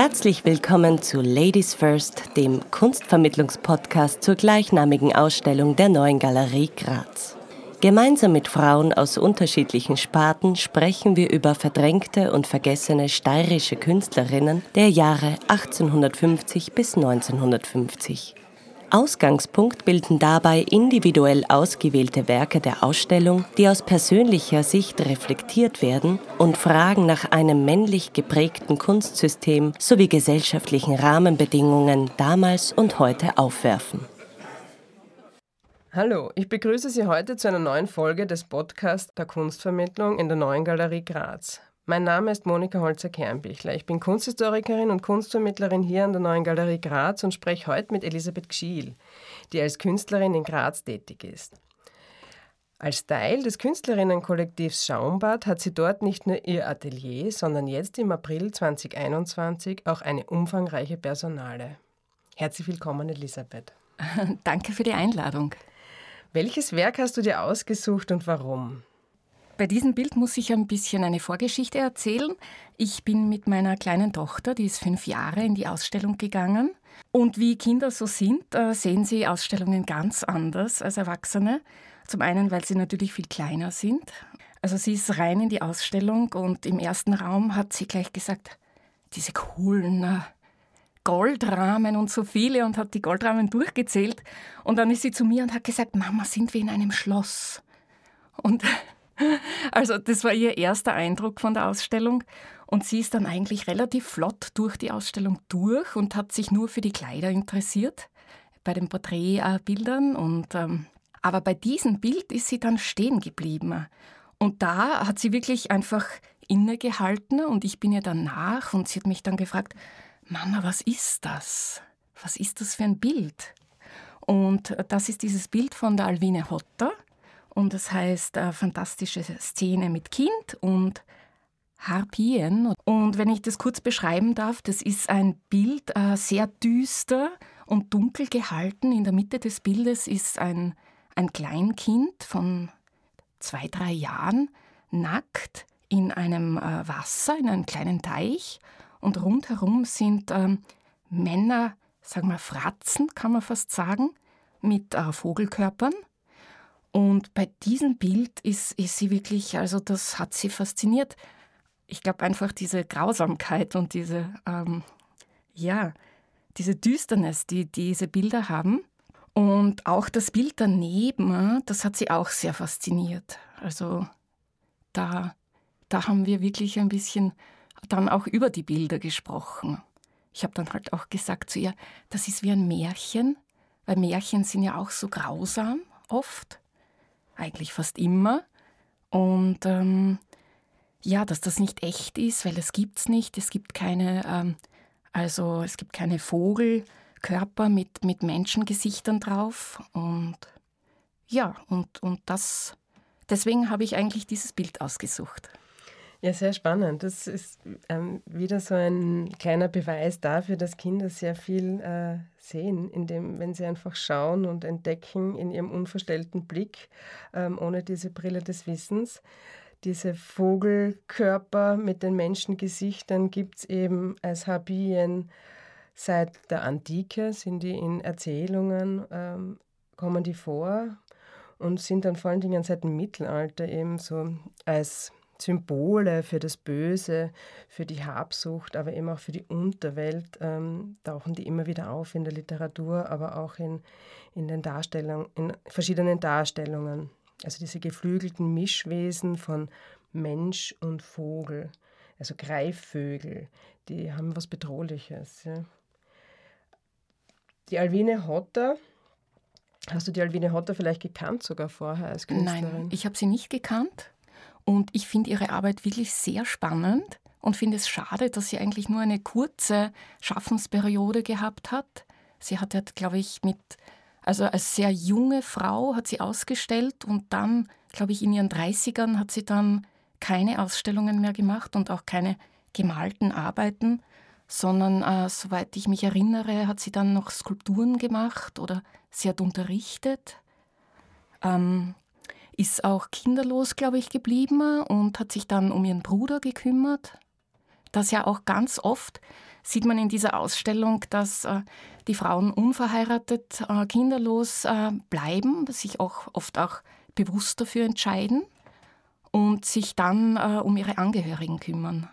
Herzlich willkommen zu Ladies First, dem Kunstvermittlungspodcast zur gleichnamigen Ausstellung der Neuen Galerie Graz. Gemeinsam mit Frauen aus unterschiedlichen Sparten sprechen wir über verdrängte und vergessene steirische Künstlerinnen der Jahre 1850 bis 1950. Ausgangspunkt bilden dabei individuell ausgewählte Werke der Ausstellung, die aus persönlicher Sicht reflektiert werden und Fragen nach einem männlich geprägten Kunstsystem sowie gesellschaftlichen Rahmenbedingungen damals und heute aufwerfen. Hallo, ich begrüße Sie heute zu einer neuen Folge des Podcasts der Kunstvermittlung in der Neuen Galerie Graz. Mein Name ist Monika Holzer-Kernbichler. Ich bin Kunsthistorikerin und Kunstvermittlerin hier an der Neuen Galerie Graz und spreche heute mit Elisabeth Gschiel, die als Künstlerin in Graz tätig ist. Als Teil des Künstlerinnenkollektivs Schaumbad hat sie dort nicht nur ihr Atelier, sondern jetzt im April 2021 auch eine umfangreiche Personale. Herzlich willkommen, Elisabeth. Danke für die Einladung. Welches Werk hast du dir ausgesucht und warum? Bei diesem Bild muss ich ein bisschen eine Vorgeschichte erzählen. Ich bin mit meiner kleinen Tochter, die ist fünf Jahre, in die Ausstellung gegangen. Und wie Kinder so sind, äh, sehen sie Ausstellungen ganz anders als Erwachsene. Zum einen, weil sie natürlich viel kleiner sind. Also sie ist rein in die Ausstellung und im ersten Raum hat sie gleich gesagt, diese coolen äh, Goldrahmen und so viele und hat die Goldrahmen durchgezählt. Und dann ist sie zu mir und hat gesagt, Mama, sind wir in einem Schloss? Und also das war ihr erster Eindruck von der Ausstellung. Und sie ist dann eigentlich relativ flott durch die Ausstellung durch und hat sich nur für die Kleider interessiert, bei den Porträtbildern. Und, ähm, aber bei diesem Bild ist sie dann stehen geblieben. Und da hat sie wirklich einfach innegehalten und ich bin ihr dann nach und sie hat mich dann gefragt, Mama, was ist das? Was ist das für ein Bild? Und das ist dieses Bild von der Alwine Hotter und das heißt äh, fantastische Szene mit Kind und Harpien. Und wenn ich das kurz beschreiben darf, das ist ein Bild äh, sehr düster und dunkel gehalten. In der Mitte des Bildes ist ein, ein Kleinkind von zwei, drei Jahren, nackt in einem äh, Wasser, in einem kleinen Teich. Und rundherum sind ähm, Männer, sagen wir Fratzen, kann man fast sagen, mit äh, Vogelkörpern. Und bei diesem Bild ist, ist sie wirklich, also das hat sie fasziniert. Ich glaube einfach diese Grausamkeit und diese, ähm, ja, diese Düsternis, die diese Bilder haben. Und auch das Bild daneben, das hat sie auch sehr fasziniert. Also da, da haben wir wirklich ein bisschen dann auch über die Bilder gesprochen. Ich habe dann halt auch gesagt zu ihr, das ist wie ein Märchen, weil Märchen sind ja auch so grausam oft eigentlich fast immer. Und ähm, ja, dass das nicht echt ist, weil es gibt es nicht. Es gibt keine, ähm, also es gibt keine Vogelkörper mit, mit Menschengesichtern drauf. Und ja, und, und das, deswegen habe ich eigentlich dieses Bild ausgesucht. Ja, sehr spannend. Das ist ähm, wieder so ein kleiner Beweis dafür, dass Kinder sehr viel äh, sehen, indem, wenn sie einfach schauen und entdecken in ihrem unverstellten Blick, ähm, ohne diese Brille des Wissens. Diese Vogelkörper mit den Menschengesichtern gibt es eben als Habien seit der Antike, sind die in Erzählungen, ähm, kommen die vor und sind dann vor allen Dingen seit dem Mittelalter eben so als Symbole für das Böse, für die Habsucht, aber eben auch für die Unterwelt ähm, tauchen die immer wieder auf in der Literatur, aber auch in, in den Darstellungen, in verschiedenen Darstellungen. Also diese geflügelten Mischwesen von Mensch und Vogel, also Greifvögel, die haben was Bedrohliches. Ja. Die Alwine Hotter, hast du die Alwine Hotter vielleicht gekannt sogar vorher als Künstlerin? Nein, ich habe sie nicht gekannt. Und ich finde ihre Arbeit wirklich sehr spannend und finde es schade, dass sie eigentlich nur eine kurze Schaffensperiode gehabt hat. Sie hat, halt, glaube ich, mit, also als sehr junge Frau hat sie ausgestellt und dann, glaube ich, in ihren 30ern hat sie dann keine Ausstellungen mehr gemacht und auch keine gemalten Arbeiten, sondern, äh, soweit ich mich erinnere, hat sie dann noch Skulpturen gemacht oder sie hat unterrichtet. Ähm, ist auch kinderlos, glaube ich, geblieben und hat sich dann um ihren Bruder gekümmert. Das ja auch ganz oft sieht man in dieser Ausstellung, dass äh, die Frauen unverheiratet, äh, kinderlos äh, bleiben, sich auch oft auch bewusst dafür entscheiden und sich dann äh, um ihre Angehörigen kümmern.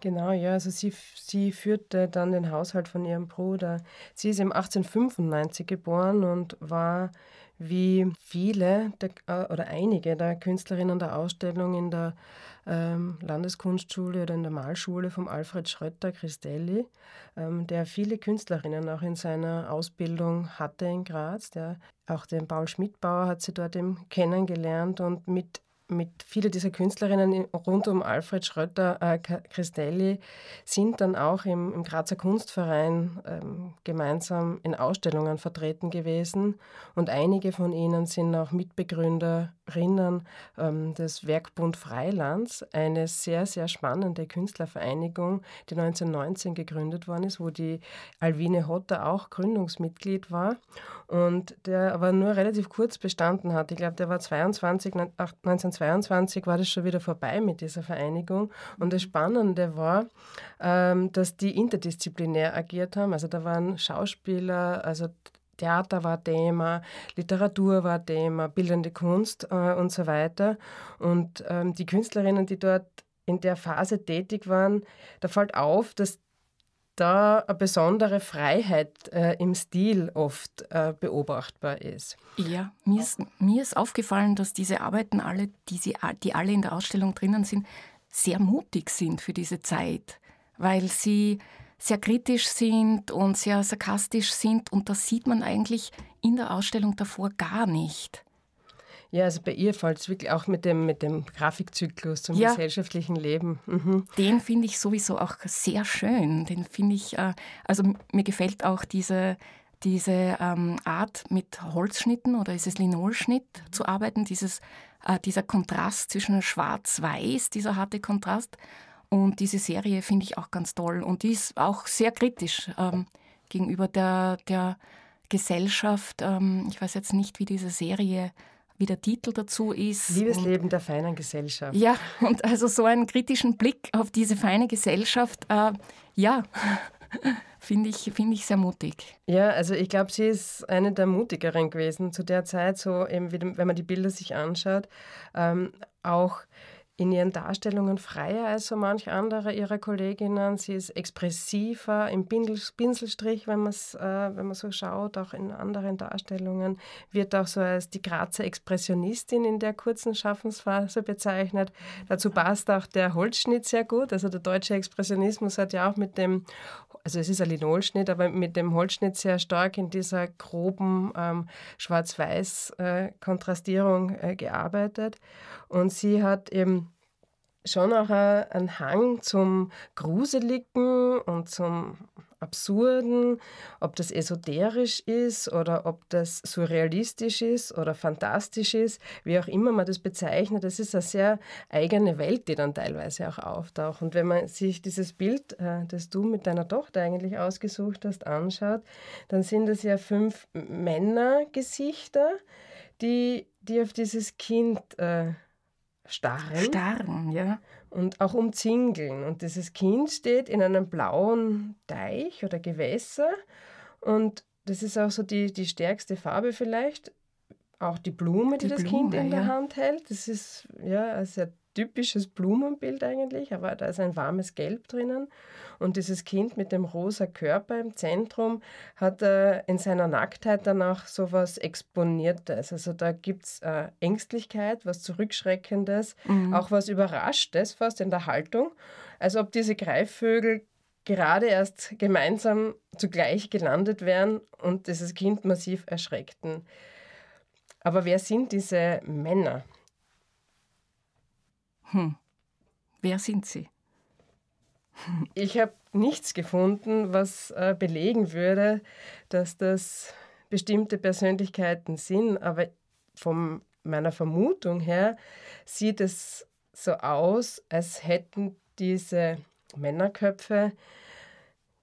Genau, ja, also sie, sie führte dann den Haushalt von ihrem Bruder. Sie ist im 1895 geboren und war wie viele der, äh, oder einige der Künstlerinnen der Ausstellung in der ähm, Landeskunstschule oder in der Malschule vom Alfred Schrötter Christelli, ähm, der viele Künstlerinnen auch in seiner Ausbildung hatte in Graz. Der, auch den Paul Schmidbauer hat sie dort eben kennengelernt und mit mit viele dieser Künstlerinnen rund um Alfred Schrötter äh, Christelli sind dann auch im, im Grazer Kunstverein ähm, gemeinsam in Ausstellungen vertreten gewesen. Und einige von ihnen sind auch Mitbegründerinnen ähm, des Werkbund Freilands, eine sehr, sehr spannende Künstlervereinigung, die 1919 gegründet worden ist, wo die Alwine Hotter auch Gründungsmitglied war und der aber nur relativ kurz bestanden hat. Ich glaube, der war 22, 19 2022 war das schon wieder vorbei mit dieser Vereinigung. Und das Spannende war, ähm, dass die interdisziplinär agiert haben. Also da waren Schauspieler, also Theater war Thema, Literatur war Thema, bildende Kunst äh, und so weiter. Und ähm, die Künstlerinnen, die dort in der Phase tätig waren, da fällt auf, dass da eine besondere Freiheit äh, im Stil oft äh, beobachtbar ist. Ja, mir ist, mir ist aufgefallen, dass diese Arbeiten alle, die, sie, die alle in der Ausstellung drinnen sind, sehr mutig sind für diese Zeit, weil sie sehr kritisch sind und sehr sarkastisch sind und das sieht man eigentlich in der Ausstellung davor gar nicht. Ja, also bei ihr fällt es wirklich auch mit dem, mit dem Grafikzyklus zum ja. gesellschaftlichen Leben. Mhm. Den finde ich sowieso auch sehr schön. Den finde ich, äh, also mir gefällt auch diese, diese ähm, Art mit Holzschnitten oder ist es Linolschnitt zu arbeiten, dieses, äh, dieser Kontrast zwischen Schwarz-Weiß, dieser harte Kontrast. Und diese Serie finde ich auch ganz toll. Und die ist auch sehr kritisch ähm, gegenüber der, der Gesellschaft. Ähm, ich weiß jetzt nicht, wie diese Serie wie der Titel dazu ist. Liebesleben der feinen Gesellschaft. Ja, und also so einen kritischen Blick auf diese feine Gesellschaft, äh, ja, finde ich, find ich sehr mutig. Ja, also ich glaube, sie ist eine der mutigeren gewesen zu der Zeit, so eben, wenn man die Bilder sich anschaut. Ähm, auch in ihren Darstellungen freier als so manch andere ihrer Kolleginnen. Sie ist expressiver im Pinselstrich, wenn, äh, wenn man so schaut, auch in anderen Darstellungen. Wird auch so als die Grazer Expressionistin in der kurzen Schaffensphase bezeichnet. Dazu passt auch der Holzschnitt sehr gut. Also der deutsche Expressionismus hat ja auch mit dem, also es ist ein Linolschnitt, aber mit dem Holzschnitt sehr stark in dieser groben ähm, Schwarz-Weiß-Kontrastierung äh, äh, gearbeitet. Und sie hat eben schon auch einen Hang zum Gruseligen und zum Absurden, ob das esoterisch ist oder ob das surrealistisch ist oder fantastisch ist, wie auch immer man das bezeichnet, das ist eine sehr eigene Welt, die dann teilweise auch auftaucht. Und wenn man sich dieses Bild, äh, das du mit deiner Tochter eigentlich ausgesucht hast, anschaut, dann sind es ja fünf Männergesichter, die, die auf dieses Kind äh, starren. Starren, ja. Und auch umzingeln. Und dieses Kind steht in einem blauen Teich oder Gewässer. Und das ist auch so die, die stärkste Farbe vielleicht. Auch die Blume, die, die das Blume, Kind in der Hand hält. Das ist ja ein sehr typisches Blumenbild eigentlich, aber da ist ein warmes Gelb drinnen. Und dieses Kind mit dem rosa Körper im Zentrum hat äh, in seiner Nacktheit danach so was Exponiertes. Also da gibt es äh, Ängstlichkeit, was Zurückschreckendes, mhm. auch was Überraschtes fast in der Haltung. Als ob diese Greifvögel gerade erst gemeinsam zugleich gelandet wären und dieses Kind massiv erschreckten. Aber wer sind diese Männer? Hm. Wer sind Sie? Ich habe nichts gefunden, was äh, belegen würde, dass das bestimmte Persönlichkeiten sind, aber von meiner Vermutung her sieht es so aus, als hätten diese Männerköpfe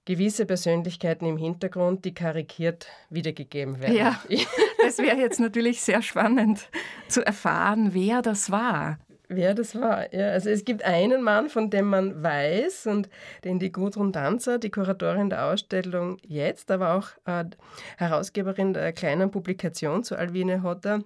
gewisse Persönlichkeiten im Hintergrund, die karikiert wiedergegeben werden. Ja, es wäre jetzt natürlich sehr spannend zu erfahren, wer das war. Wer das war. Ja, also es gibt einen Mann, von dem man weiß und den die Gudrun Danzer, die Kuratorin der Ausstellung jetzt, aber auch äh, Herausgeberin der kleinen Publikation zu Alwine Hotter,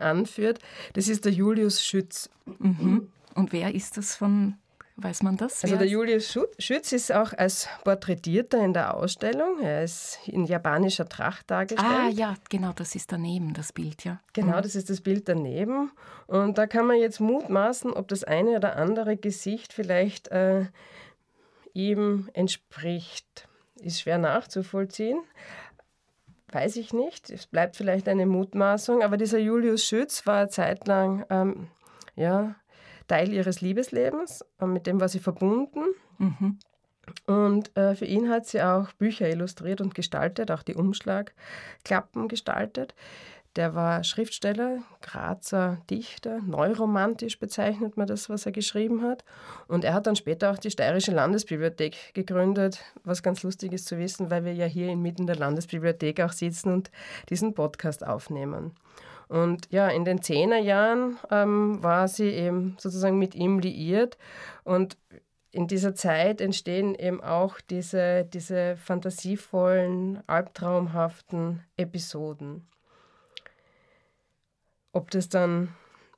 anführt. Das ist der Julius Schütz. Mhm. Und wer ist das von Weiß man das? Also der Julius Schütz ist auch als Porträtierter in der Ausstellung. Er ist in japanischer Tracht dargestellt. Ah ja, genau, das ist daneben das Bild, ja. Genau, mhm. das ist das Bild daneben. Und da kann man jetzt mutmaßen, ob das eine oder andere Gesicht vielleicht äh, ihm entspricht. Ist schwer nachzuvollziehen. Weiß ich nicht. Es bleibt vielleicht eine Mutmaßung. Aber dieser Julius Schütz war zeitlang ähm, ja, Teil ihres Liebeslebens, äh, mit dem war sie verbunden. Mhm. Und äh, für ihn hat sie auch Bücher illustriert und gestaltet, auch die Umschlagklappen gestaltet. Der war Schriftsteller, Grazer Dichter, neuromantisch bezeichnet man das, was er geschrieben hat. Und er hat dann später auch die Steirische Landesbibliothek gegründet, was ganz lustig ist zu wissen, weil wir ja hier inmitten der Landesbibliothek auch sitzen und diesen Podcast aufnehmen. Und ja, in den Zehnerjahren ähm, war sie eben sozusagen mit ihm liiert und in dieser Zeit entstehen eben auch diese, diese fantasievollen, albtraumhaften Episoden. Ob das dann,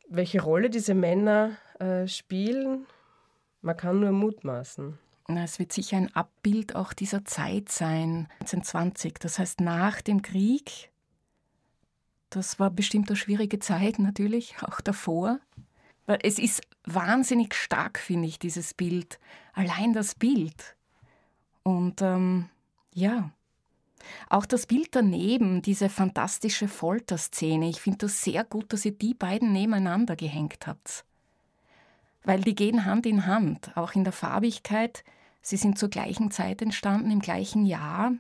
welche Rolle diese Männer äh, spielen, man kann nur mutmaßen. Es wird sicher ein Abbild auch dieser Zeit sein, 1920, das heißt nach dem Krieg das war bestimmt eine schwierige Zeit natürlich, auch davor. Weil es ist wahnsinnig stark, finde ich, dieses Bild. Allein das Bild. Und ähm, ja, auch das Bild daneben, diese fantastische Folterszene. Ich finde das sehr gut, dass ihr die beiden nebeneinander gehängt habt. Weil die gehen Hand in Hand, auch in der Farbigkeit. Sie sind zur gleichen Zeit entstanden, im gleichen Jahr.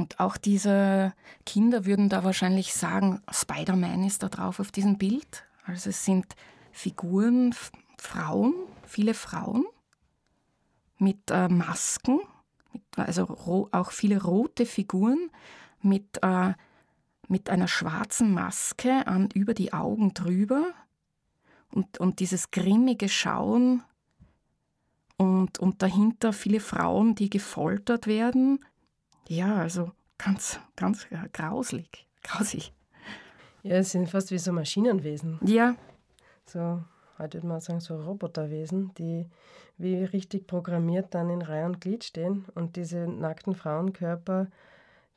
Und auch diese Kinder würden da wahrscheinlich sagen, Spider-Man ist da drauf auf diesem Bild. Also es sind Figuren, Frauen, viele Frauen mit äh, Masken, mit, also auch viele rote Figuren mit, äh, mit einer schwarzen Maske an, über die Augen drüber und, und dieses grimmige Schauen und, und dahinter viele Frauen, die gefoltert werden ja, also ganz, ganz grauslig, grausig. Ja, es sind fast wie so Maschinenwesen. Ja. So, heute würde man sagen, so Roboterwesen, die wie richtig programmiert dann in Reihe und Glied stehen und diese nackten Frauenkörper,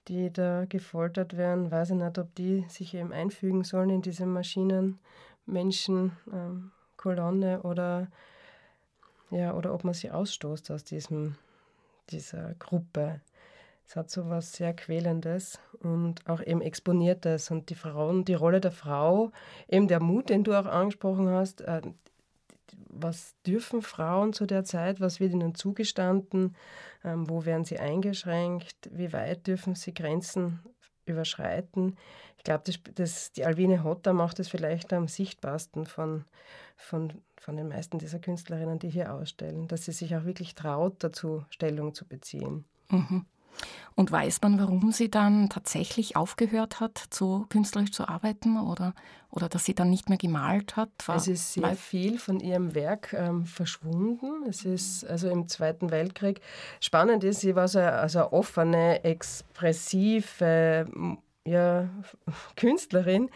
die da gefoltert werden, weiß ich nicht, ob die sich eben einfügen sollen in diese Maschinen-Menschen-Kolonne ähm, oder, ja, oder ob man sie ausstoßt aus diesem, dieser Gruppe. Es hat so was sehr Quälendes und auch eben Exponiertes. Und die Frauen, die Rolle der Frau, eben der Mut, den du auch angesprochen hast, äh, was dürfen Frauen zu der Zeit, was wird ihnen zugestanden, ähm, wo werden sie eingeschränkt, wie weit dürfen sie Grenzen überschreiten. Ich glaube, das, das, die Alwine Hotter macht es vielleicht am sichtbarsten von, von, von den meisten dieser Künstlerinnen, die hier ausstellen, dass sie sich auch wirklich traut, dazu Stellung zu beziehen. Mhm. Und weiß man, warum sie dann tatsächlich aufgehört hat, so künstlerisch zu arbeiten oder, oder dass sie dann nicht mehr gemalt hat? War, es ist sehr viel von ihrem Werk ähm, verschwunden. Es ist also im Zweiten Weltkrieg. Spannend ist, sie war so eine, also eine offene, expressive, ja, Künstlerin,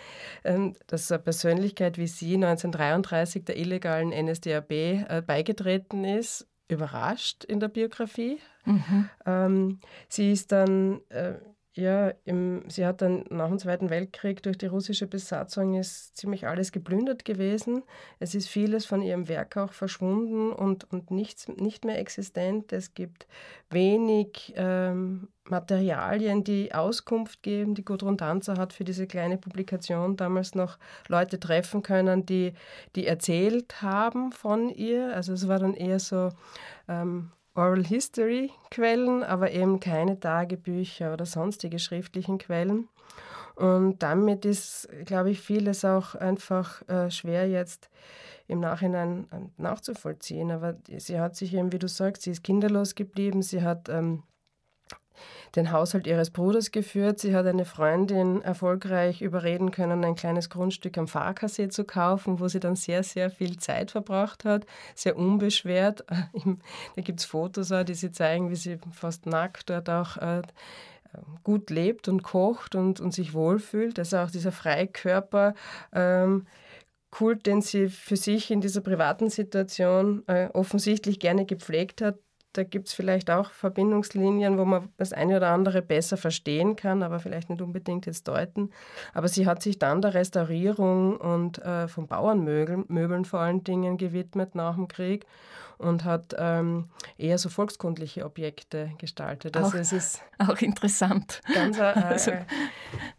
ähm, dass eine Persönlichkeit wie sie 1933 der illegalen NSDAP äh, beigetreten ist überrascht in der Biografie. Mhm. Ähm, sie ist dann, äh, ja, im, sie hat dann nach dem Zweiten Weltkrieg durch die russische Besatzung ist ziemlich alles geplündert gewesen. Es ist vieles von ihrem Werk auch verschwunden und, und nichts, nicht mehr existent. Es gibt wenig ähm, Materialien, die Auskunft geben. Die Gudrun Danzer hat für diese kleine Publikation damals noch Leute treffen können, die, die erzählt haben von ihr. Also es war dann eher so ähm, Oral History Quellen, aber eben keine Tagebücher oder sonstige schriftlichen Quellen. Und damit ist, glaube ich, vieles auch einfach äh, schwer jetzt im Nachhinein äh, nachzuvollziehen. Aber sie hat sich eben, wie du sagst, sie ist kinderlos geblieben, sie hat ähm, den Haushalt ihres Bruders geführt. Sie hat eine Freundin erfolgreich überreden können, ein kleines Grundstück am Fahrkassee zu kaufen, wo sie dann sehr, sehr viel Zeit verbracht hat, sehr unbeschwert. Da gibt es Fotos, die sie zeigen, wie sie fast nackt dort auch äh, gut lebt und kocht und, und sich wohlfühlt. Also auch dieser Freikörper. Ähm, Kult, den sie für sich in dieser privaten Situation äh, offensichtlich gerne gepflegt hat, da gibt es vielleicht auch Verbindungslinien, wo man das eine oder andere besser verstehen kann, aber vielleicht nicht unbedingt jetzt deuten. Aber sie hat sich dann der Restaurierung und äh, von Bauernmöbeln Möbeln vor allen Dingen gewidmet nach dem Krieg und hat ähm, eher so volkskundliche Objekte gestaltet. Also auch, es ist auch interessant. Ganz, äh, also. Äh,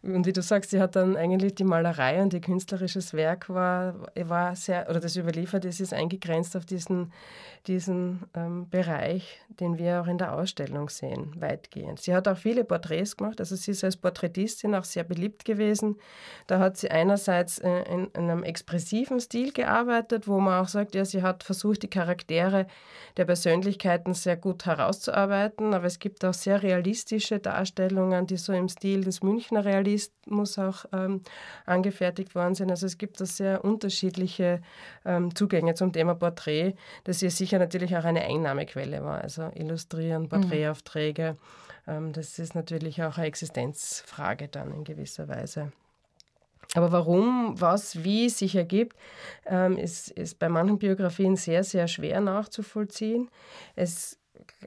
und wie du sagst, sie hat dann eigentlich die Malerei und ihr künstlerisches Werk war, war sehr, oder das überliefert ist, ist eingegrenzt auf diesen, diesen ähm, Bereich, den wir auch in der Ausstellung sehen, weitgehend. Sie hat auch viele Porträts gemacht, also sie ist als Porträtistin auch sehr beliebt gewesen. Da hat sie einerseits in, in einem expressiven Stil gearbeitet, wo man auch sagt, ja, sie hat versucht, die Charaktere Charaktere der Persönlichkeiten sehr gut herauszuarbeiten, aber es gibt auch sehr realistische Darstellungen, die so im Stil des Münchner Realismus auch ähm, angefertigt worden sind. Also es gibt da sehr unterschiedliche ähm, Zugänge zum Thema Porträt, das hier sicher natürlich auch eine Einnahmequelle war. Also Illustrieren, mhm. Porträtaufträge, mhm. ähm, das ist natürlich auch eine Existenzfrage dann in gewisser Weise. Aber warum, was, wie sich ergibt, ähm, ist, ist bei manchen Biografien sehr, sehr schwer nachzuvollziehen. Es,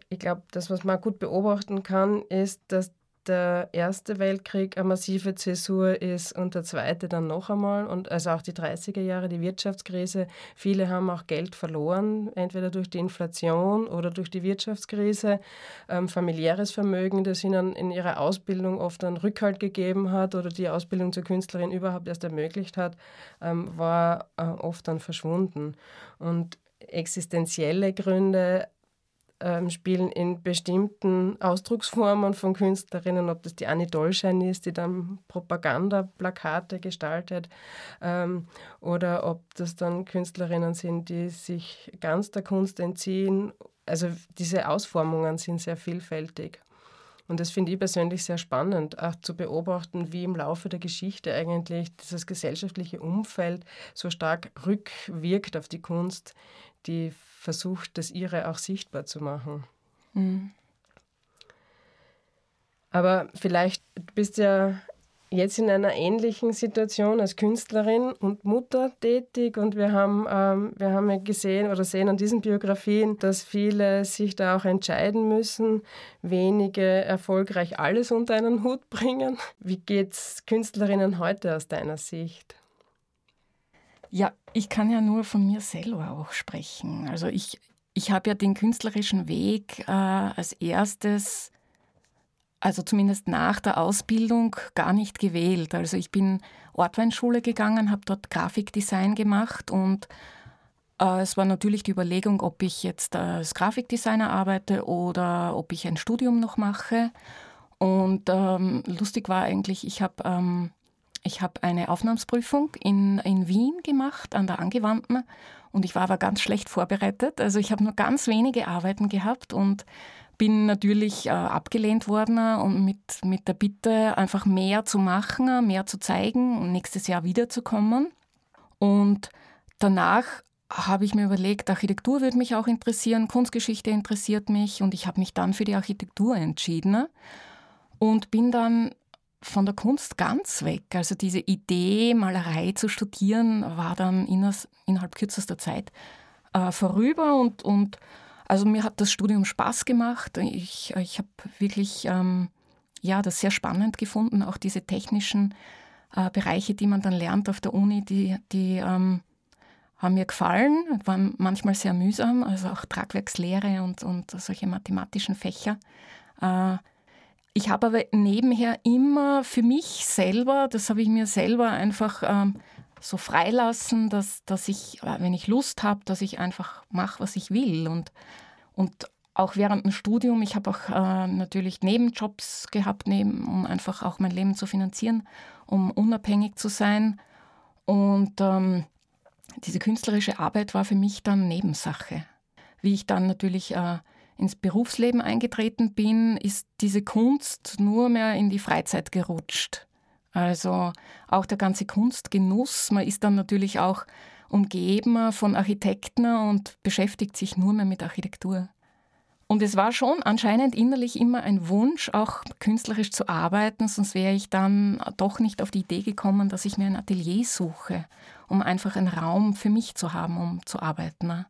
ich glaube, das, was man gut beobachten kann, ist, dass der Erste Weltkrieg eine massive Zäsur ist und der Zweite dann noch einmal. Und also auch die 30er Jahre, die Wirtschaftskrise. Viele haben auch Geld verloren, entweder durch die Inflation oder durch die Wirtschaftskrise. Ähm, familiäres Vermögen, das ihnen in ihrer Ausbildung oft einen Rückhalt gegeben hat oder die Ausbildung zur Künstlerin überhaupt erst ermöglicht hat, ähm, war äh, oft dann verschwunden. Und existenzielle Gründe ähm, spielen in bestimmten Ausdrucksformen von Künstlerinnen, ob das die Annie Dolschein ist, die dann Propagandaplakate gestaltet, ähm, oder ob das dann Künstlerinnen sind, die sich ganz der Kunst entziehen. Also diese Ausformungen sind sehr vielfältig. Und das finde ich persönlich sehr spannend, auch zu beobachten, wie im Laufe der Geschichte eigentlich dieses gesellschaftliche Umfeld so stark rückwirkt auf die Kunst, die versucht, das ihre auch sichtbar zu machen. Mhm. Aber vielleicht bist du ja jetzt in einer ähnlichen Situation als Künstlerin und Mutter tätig und wir haben, ähm, wir haben ja gesehen oder sehen an diesen Biografien, dass viele sich da auch entscheiden müssen, wenige erfolgreich alles unter einen Hut bringen. Wie geht es Künstlerinnen heute aus deiner Sicht? Ja, ich kann ja nur von mir selber auch sprechen. Also ich, ich habe ja den künstlerischen Weg äh, als erstes, also zumindest nach der Ausbildung, gar nicht gewählt. Also ich bin Ortweinschule gegangen, habe dort Grafikdesign gemacht und äh, es war natürlich die Überlegung, ob ich jetzt als Grafikdesigner arbeite oder ob ich ein Studium noch mache. Und ähm, lustig war eigentlich, ich habe ähm, ich habe eine Aufnahmsprüfung in, in Wien gemacht, an der Angewandten, und ich war aber ganz schlecht vorbereitet. Also ich habe nur ganz wenige Arbeiten gehabt und bin natürlich äh, abgelehnt worden und mit, mit der Bitte, einfach mehr zu machen, mehr zu zeigen und nächstes Jahr wiederzukommen. Und danach habe ich mir überlegt, Architektur würde mich auch interessieren, Kunstgeschichte interessiert mich und ich habe mich dann für die Architektur entschieden und bin dann von der Kunst ganz weg. Also diese Idee, Malerei zu studieren, war dann innerhalb kürzester Zeit äh, vorüber und, und also mir hat das Studium Spaß gemacht. Ich, ich habe wirklich ähm, ja, das sehr spannend gefunden, auch diese technischen äh, Bereiche, die man dann lernt auf der Uni, die, die ähm, haben mir gefallen, waren manchmal sehr mühsam, also auch Tragwerkslehre und, und solche mathematischen Fächer. Äh, ich habe aber nebenher immer für mich selber, das habe ich mir selber einfach ähm, so freilassen, dass, dass ich, äh, wenn ich Lust habe, dass ich einfach mache, was ich will. Und, und auch während dem Studium, ich habe auch äh, natürlich Nebenjobs gehabt, neben, um einfach auch mein Leben zu finanzieren, um unabhängig zu sein. Und ähm, diese künstlerische Arbeit war für mich dann Nebensache. Wie ich dann natürlich äh, ins Berufsleben eingetreten bin, ist diese Kunst nur mehr in die Freizeit gerutscht. Also auch der ganze Kunstgenuss. Man ist dann natürlich auch umgeben von Architekten und beschäftigt sich nur mehr mit Architektur. Und es war schon anscheinend innerlich immer ein Wunsch, auch künstlerisch zu arbeiten, sonst wäre ich dann doch nicht auf die Idee gekommen, dass ich mir ein Atelier suche, um einfach einen Raum für mich zu haben, um zu arbeiten.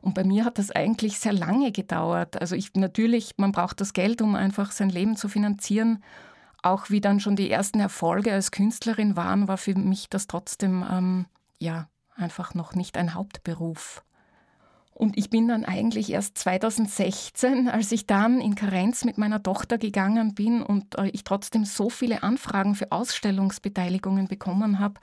Und bei mir hat das eigentlich sehr lange gedauert. Also ich natürlich, man braucht das Geld, um einfach sein Leben zu finanzieren. Auch wie dann schon die ersten Erfolge als Künstlerin waren, war für mich das trotzdem ähm, ja einfach noch nicht ein Hauptberuf. Und ich bin dann eigentlich erst 2016, als ich dann in Karenz mit meiner Tochter gegangen bin und äh, ich trotzdem so viele Anfragen für Ausstellungsbeteiligungen bekommen habe,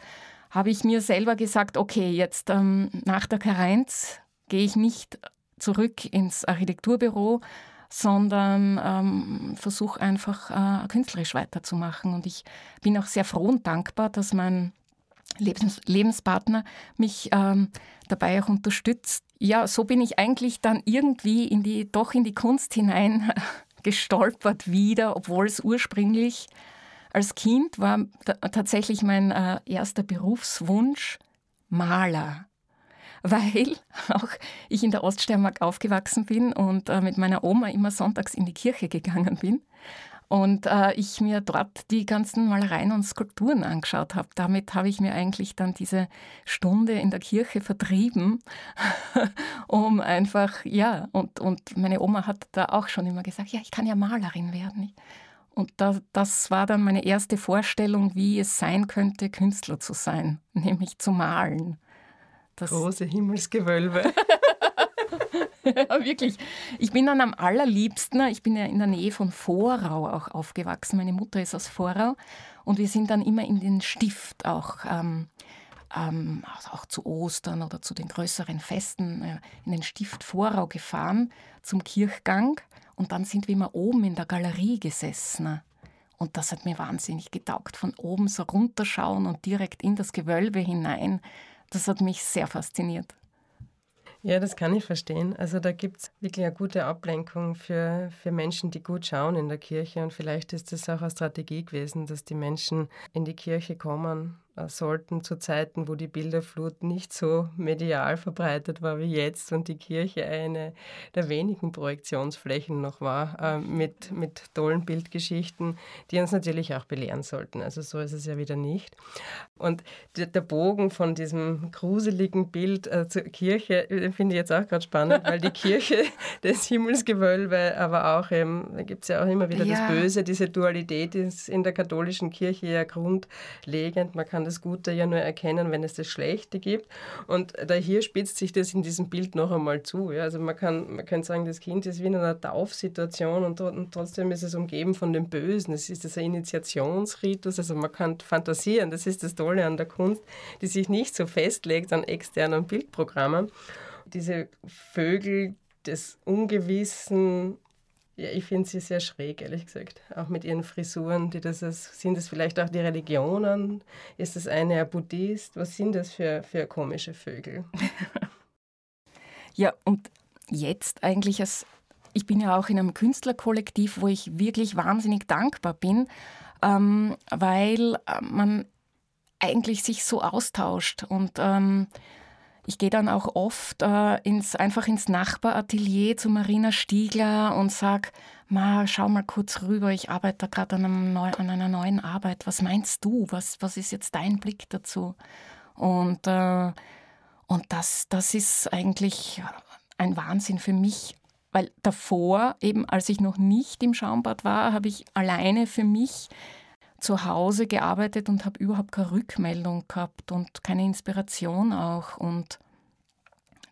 habe ich mir selber gesagt, okay, jetzt ähm, nach der Karenz gehe ich nicht zurück ins Architekturbüro, sondern ähm, versuche einfach äh, künstlerisch weiterzumachen. Und ich bin auch sehr froh und dankbar, dass mein Lebens Lebenspartner mich ähm, dabei auch unterstützt, ja, so bin ich eigentlich dann irgendwie in die, doch in die Kunst hinein gestolpert wieder, obwohl es ursprünglich als Kind war tatsächlich mein äh, erster Berufswunsch Maler. Weil auch ich in der Oststeiermark aufgewachsen bin und äh, mit meiner Oma immer sonntags in die Kirche gegangen bin. Und äh, ich mir dort die ganzen Malereien und Skulpturen angeschaut habe. Damit habe ich mir eigentlich dann diese Stunde in der Kirche vertrieben, um einfach, ja, und, und meine Oma hat da auch schon immer gesagt, ja, ich kann ja Malerin werden. Und da, das war dann meine erste Vorstellung, wie es sein könnte, Künstler zu sein, nämlich zu malen. Das Große Himmelsgewölbe. ja, wirklich. Ich bin dann am allerliebsten, ich bin ja in der Nähe von Vorau auch aufgewachsen. Meine Mutter ist aus Vorau und wir sind dann immer in den Stift auch. Ähm, ähm, also auch zu Ostern oder zu den größeren Festen äh, in den Stift Vorau gefahren zum Kirchgang und dann sind wir immer oben in der Galerie gesessen. Und das hat mir wahnsinnig getaugt, von oben so runterschauen und direkt in das Gewölbe hinein. Das hat mich sehr fasziniert. Ja, das kann ich verstehen. Also da gibt es wirklich eine gute Ablenkung für, für Menschen, die gut schauen in der Kirche. Und vielleicht ist das auch eine Strategie gewesen, dass die Menschen in die Kirche kommen sollten zu Zeiten, wo die Bilderflut nicht so medial verbreitet war wie jetzt und die Kirche eine der wenigen Projektionsflächen noch war äh, mit, mit tollen Bildgeschichten, die uns natürlich auch belehren sollten. Also so ist es ja wieder nicht. Und der, der Bogen von diesem gruseligen Bild äh, zur Kirche, den finde ich jetzt auch gerade spannend, weil die Kirche, das Himmelsgewölbe, aber auch eben, da gibt es ja auch immer wieder ja. das Böse, diese Dualität ist in der katholischen Kirche ja grundlegend. Man kann das Gute ja nur erkennen, wenn es das Schlechte gibt. Und da hier spitzt sich das in diesem Bild noch einmal zu. Ja? Also man kann, man kann sagen, das Kind ist wie in einer Taufsituation und, und trotzdem ist es umgeben von dem Bösen. Es ist ein Initiationsritus, also man kann fantasieren. Das ist das Tolle an der Kunst, die sich nicht so festlegt an externen Bildprogrammen. Diese Vögel des Ungewissen ja, ich finde sie sehr schräg, ehrlich gesagt. Auch mit ihren Frisuren, die das ist, sind das vielleicht auch die Religionen? Ist das eine ein Buddhist? Was sind das für, für komische Vögel? ja, und jetzt eigentlich als ich bin ja auch in einem Künstlerkollektiv, wo ich wirklich wahnsinnig dankbar bin, ähm, weil man eigentlich sich so austauscht und ähm, ich gehe dann auch oft äh, ins, einfach ins Nachbaratelier zu Marina Stiegler und sage, Ma, schau mal kurz rüber, ich arbeite gerade an, an, einer neuen Arbeit. Was meinst du? Was, was ist jetzt dein Blick dazu? Und, äh, und das, das ist eigentlich ein Wahnsinn für mich, weil davor, eben als ich noch nicht im Schaumbad war, habe ich alleine für mich zu Hause gearbeitet und habe überhaupt keine Rückmeldung gehabt und keine Inspiration auch. Und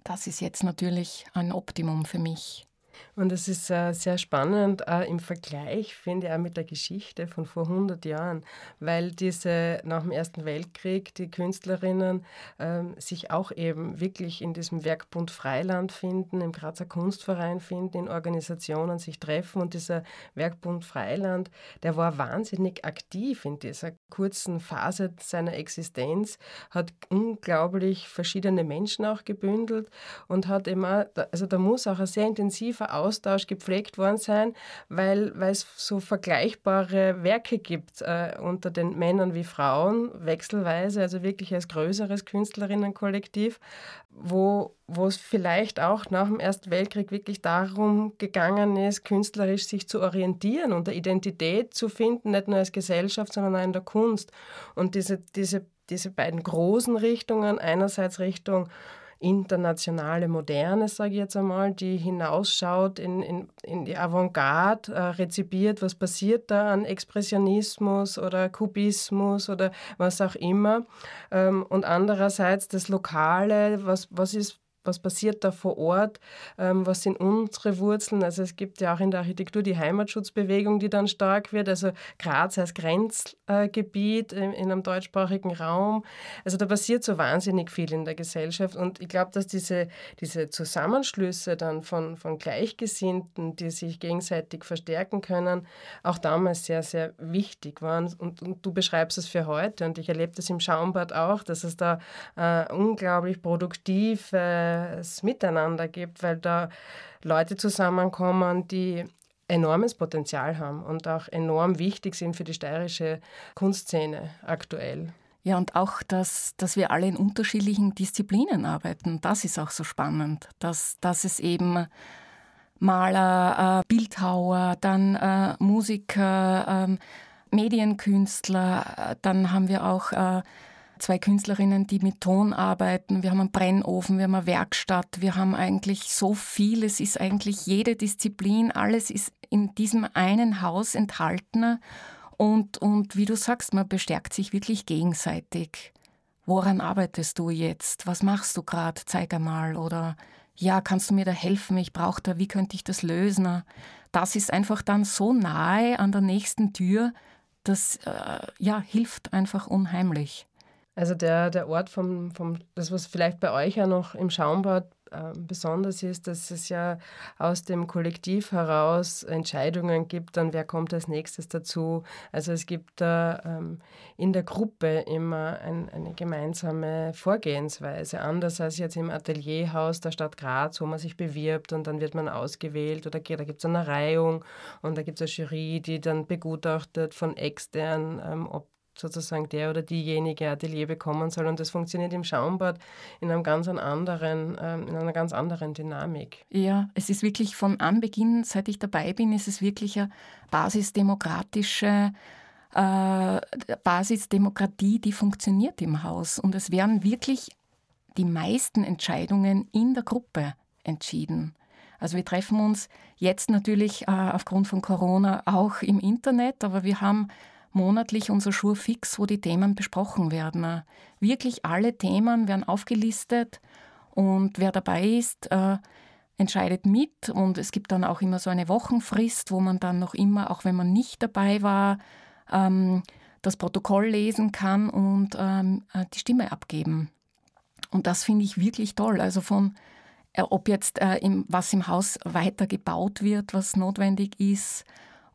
das ist jetzt natürlich ein Optimum für mich. Und es ist äh, sehr spannend äh, im Vergleich, finde ich, auch mit der Geschichte von vor 100 Jahren, weil diese nach dem Ersten Weltkrieg die Künstlerinnen äh, sich auch eben wirklich in diesem Werkbund Freiland finden, im Grazer Kunstverein finden, in Organisationen sich treffen. Und dieser Werkbund Freiland, der war wahnsinnig aktiv in dieser kurzen Phase seiner Existenz, hat unglaublich verschiedene Menschen auch gebündelt und hat immer, also da muss auch ein sehr intensiver tiefer Austausch gepflegt worden sein, weil, es so vergleichbare Werke gibt äh, unter den Männern wie Frauen, wechselweise, also wirklich als größeres Künstlerinnenkollektiv, wo, wo es vielleicht auch nach dem Ersten Weltkrieg wirklich darum gegangen ist, künstlerisch sich zu orientieren und eine Identität zu finden, nicht nur als Gesellschaft, sondern auch in der Kunst. Und diese, diese, diese beiden großen Richtungen, einerseits Richtung internationale Moderne, sage ich jetzt einmal, die hinausschaut in, in, in die Avantgarde, äh, rezipiert, was passiert da an Expressionismus oder Kubismus oder was auch immer. Ähm, und andererseits das Lokale, was, was ist was passiert da vor Ort, ähm, was sind unsere Wurzeln. Also es gibt ja auch in der Architektur die Heimatschutzbewegung, die dann stark wird, also Graz als Grenzgebiet in, in einem deutschsprachigen Raum. Also da passiert so wahnsinnig viel in der Gesellschaft. Und ich glaube, dass diese, diese Zusammenschlüsse dann von, von Gleichgesinnten, die sich gegenseitig verstärken können, auch damals sehr, sehr wichtig waren. Und, und du beschreibst es für heute. Und ich erlebe das im Schaumbad auch, dass es da äh, unglaublich produktive es Miteinander gibt, weil da Leute zusammenkommen, die enormes Potenzial haben und auch enorm wichtig sind für die steirische Kunstszene aktuell. Ja, und auch, dass, dass wir alle in unterschiedlichen Disziplinen arbeiten, das ist auch so spannend, dass, dass es eben Maler, äh, Bildhauer, dann äh, Musiker, äh, Medienkünstler, dann haben wir auch äh, zwei Künstlerinnen, die mit Ton arbeiten. Wir haben einen Brennofen, wir haben eine Werkstatt. Wir haben eigentlich so viel. Es ist eigentlich jede Disziplin, alles ist in diesem einen Haus enthalten. Und, und wie du sagst, man bestärkt sich wirklich gegenseitig. Woran arbeitest du jetzt? Was machst du gerade? Zeig einmal. Oder ja, kannst du mir da helfen? Ich brauche da, wie könnte ich das lösen? Das ist einfach dann so nahe an der nächsten Tür, das äh, ja, hilft einfach unheimlich. Also der, der Ort vom, vom, das was vielleicht bei euch ja noch im Schaumbad äh, besonders ist, dass es ja aus dem Kollektiv heraus Entscheidungen gibt, dann wer kommt als nächstes dazu. Also es gibt da ähm, in der Gruppe immer ein, eine gemeinsame Vorgehensweise, anders als jetzt im Atelierhaus der Stadt Graz, wo man sich bewirbt und dann wird man ausgewählt oder da gibt es eine Reihung und da gibt es eine Jury, die dann begutachtet von extern, ähm, ob sozusagen der oder diejenige Atelier bekommen soll. Und das funktioniert im Schaumbad in, einem ganz anderen, ähm, in einer ganz anderen Dynamik. Ja, es ist wirklich von Anbeginn, seit ich dabei bin, ist es wirklich eine basisdemokratische äh, Basisdemokratie, die funktioniert im Haus. Und es werden wirklich die meisten Entscheidungen in der Gruppe entschieden. Also wir treffen uns jetzt natürlich äh, aufgrund von Corona auch im Internet, aber wir haben monatlich unser Schur fix, wo die Themen besprochen werden. Wirklich alle Themen werden aufgelistet und wer dabei ist, äh, entscheidet mit und es gibt dann auch immer so eine Wochenfrist, wo man dann noch immer, auch wenn man nicht dabei war, ähm, das Protokoll lesen kann und ähm, äh, die Stimme abgeben. Und das finde ich wirklich toll. Also von, äh, ob jetzt äh, im, was im Haus weiter gebaut wird, was notwendig ist,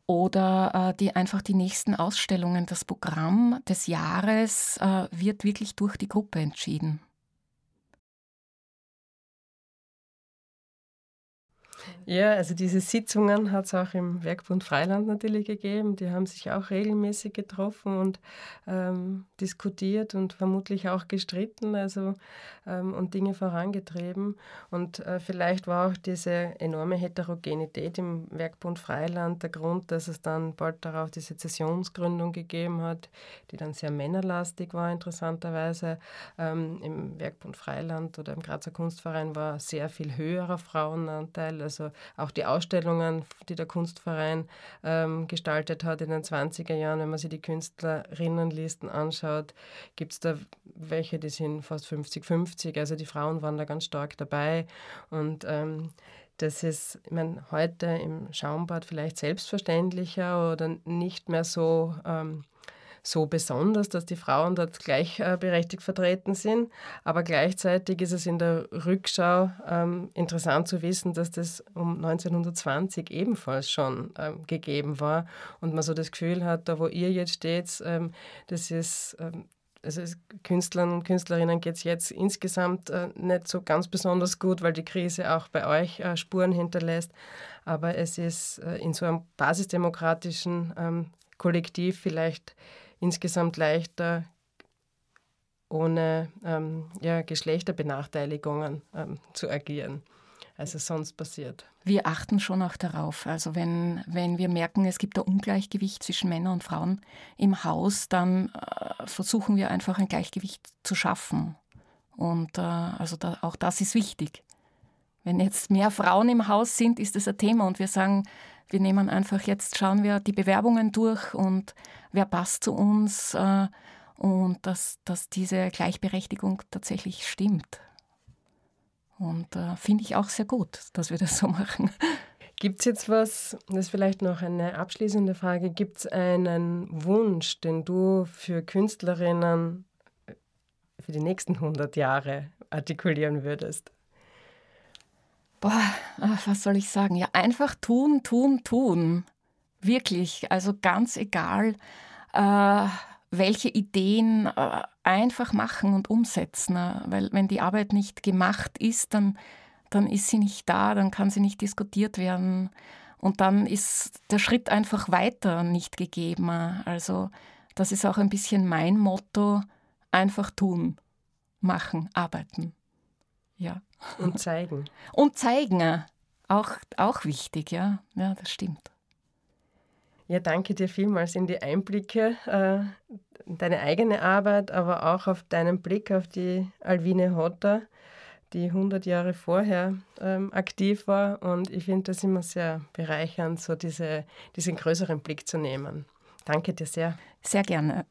oder äh, die, einfach die nächsten Ausstellungen. Das Programm des Jahres äh, wird wirklich durch die Gruppe entschieden. Ja, also diese Sitzungen hat es auch im Werkbund Freiland natürlich gegeben. Die haben sich auch regelmäßig getroffen und ähm, diskutiert und vermutlich auch gestritten also, ähm, und Dinge vorangetrieben. Und äh, vielleicht war auch diese enorme Heterogenität im Werkbund Freiland der Grund, dass es dann bald darauf die Sezessionsgründung gegeben hat, die dann sehr männerlastig war, interessanterweise. Ähm, Im Werkbund Freiland oder im Grazer Kunstverein war sehr viel höherer Frauenanteil. Also auch die Ausstellungen, die der Kunstverein ähm, gestaltet hat in den 20er Jahren, wenn man sich die Künstlerinnenlisten anschaut, gibt es da welche, die sind fast 50-50. Also die Frauen waren da ganz stark dabei. Und ähm, das ist, ich meine, heute im Schaumbad vielleicht selbstverständlicher oder nicht mehr so ähm, so besonders, dass die Frauen dort gleichberechtigt vertreten sind. Aber gleichzeitig ist es in der Rückschau ähm, interessant zu wissen, dass das um 1920 ebenfalls schon ähm, gegeben war und man so das Gefühl hat, da wo ihr jetzt steht, ähm, das ist ähm, also Künstlern und Künstlerinnen geht es jetzt insgesamt äh, nicht so ganz besonders gut, weil die Krise auch bei euch äh, Spuren hinterlässt. Aber es ist äh, in so einem basisdemokratischen ähm, Kollektiv vielleicht insgesamt leichter, ohne ähm, ja, Geschlechterbenachteiligungen ähm, zu agieren als es sonst passiert. Wir achten schon auch darauf. Also wenn, wenn wir merken, es gibt ein Ungleichgewicht zwischen Männern und Frauen im Haus, dann äh, versuchen wir einfach ein Gleichgewicht zu schaffen. Und äh, also da, auch das ist wichtig. Wenn jetzt mehr Frauen im Haus sind, ist das ein Thema und wir sagen, wir nehmen einfach jetzt, schauen wir die Bewerbungen durch und wer passt zu uns äh, und dass, dass diese Gleichberechtigung tatsächlich stimmt. Und äh, finde ich auch sehr gut, dass wir das so machen. Gibt es jetzt was, das ist vielleicht noch eine abschließende Frage, gibt es einen Wunsch, den du für Künstlerinnen für die nächsten 100 Jahre artikulieren würdest? Boah, was soll ich sagen? Ja, einfach tun, tun, tun. Wirklich, also ganz egal, äh, welche Ideen äh, einfach machen und umsetzen. Ne? Weil wenn die Arbeit nicht gemacht ist, dann, dann ist sie nicht da, dann kann sie nicht diskutiert werden. Und dann ist der Schritt einfach weiter nicht gegeben. Also das ist auch ein bisschen mein Motto, einfach tun, machen, arbeiten. Ja. Und zeigen. Und zeigen, auch, auch wichtig, ja. Ja, das stimmt. Ja, danke dir vielmals in die Einblicke, äh, deine eigene Arbeit, aber auch auf deinen Blick auf die Alwine Hotter, die 100 Jahre vorher ähm, aktiv war. Und ich finde das immer sehr bereichernd, so diese, diesen größeren Blick zu nehmen. Danke dir sehr. Sehr gerne.